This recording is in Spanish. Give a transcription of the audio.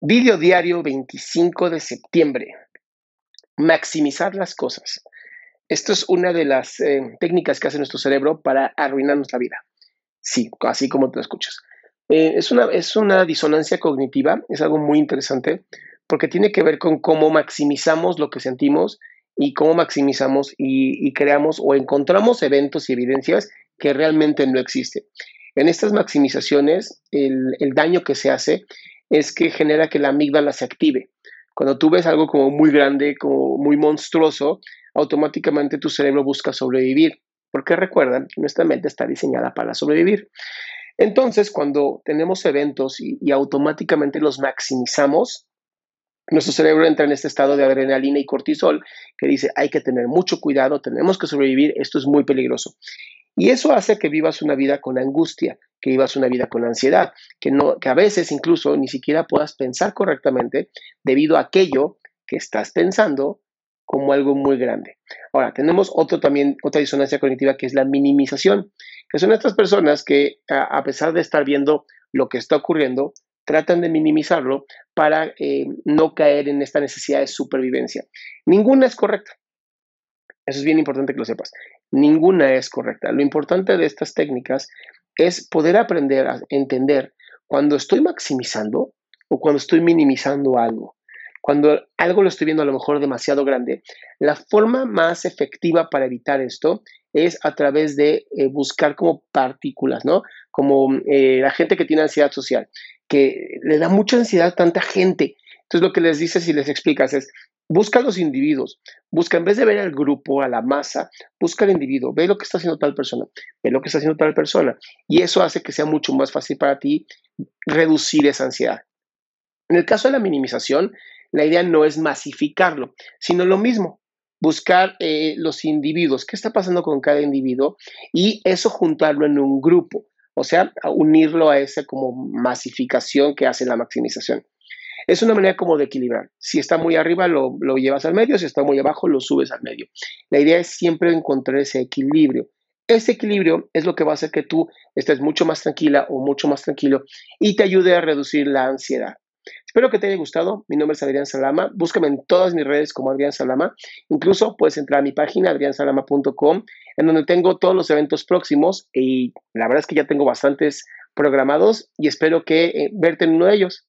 Video diario 25 de septiembre. Maximizar las cosas. Esto es una de las eh, técnicas que hace nuestro cerebro para arruinarnos la vida. Sí, así como te escuchas. Eh, es, una, es una disonancia cognitiva, es algo muy interesante porque tiene que ver con cómo maximizamos lo que sentimos y cómo maximizamos y, creamos o encontramos eventos y evidencias que realmente no existen. En estas maximizaciones, el, el daño que se hace es que genera que la amígdala se active. Cuando tú ves algo como muy grande, como muy monstruoso, automáticamente tu cerebro busca sobrevivir, porque recuerdan que nuestra mente está diseñada para sobrevivir. Entonces, cuando tenemos eventos y, y automáticamente los maximizamos, nuestro cerebro entra en este estado de adrenalina y cortisol que dice, hay que tener mucho cuidado, tenemos que sobrevivir, esto es muy peligroso. Y eso hace que vivas una vida con angustia, que vivas una vida con ansiedad, que, no, que a veces incluso ni siquiera puedas pensar correctamente debido a aquello que estás pensando como algo muy grande. Ahora, tenemos otro también, otra disonancia cognitiva que es la minimización, que son estas personas que a, pesar de estar viendo lo que está ocurriendo, tratan de minimizarlo para eh, no caer en esta necesidad de supervivencia. Ninguna es correcta. Eso es bien importante que lo sepas. Ninguna es correcta. Lo importante de estas técnicas es poder aprender a entender cuando estoy maximizando o cuando estoy minimizando algo. Cuando algo lo estoy viendo a lo mejor demasiado grande, la forma más efectiva para evitar esto es a través de eh, buscar como partículas, ¿no? Como eh, la gente que tiene ansiedad social, que le da mucha ansiedad a tanta gente. Entonces lo que les dices y les explicas es, Busca a los individuos, busca en vez de ver al grupo, a la masa, busca al individuo, ve lo que está haciendo tal persona, ve lo que está haciendo tal persona. Y eso hace que sea mucho más fácil para ti reducir esa ansiedad. En el caso de la minimización, la idea no es masificarlo, sino lo mismo, buscar eh, los individuos, qué está pasando con cada individuo y eso juntarlo en un grupo, o sea, unirlo a esa como masificación que hace la maximización. Es una manera como de equilibrar. Si está muy arriba, lo, llevas al medio, si está muy abajo, lo subes al medio. La idea es siempre encontrar ese equilibrio. Ese equilibrio es lo que va a hacer que tú estés mucho más tranquila o mucho más tranquilo y te ayude a reducir la ansiedad. Espero que te haya gustado. Mi nombre es Adrián Salama. Búscame en todas mis redes como Adrián Salama. Incluso puedes entrar a mi página adriansalama.com en donde tengo todos los eventos próximos y la verdad es que ya tengo bastantes programados y espero que eh, verte en uno de ellos.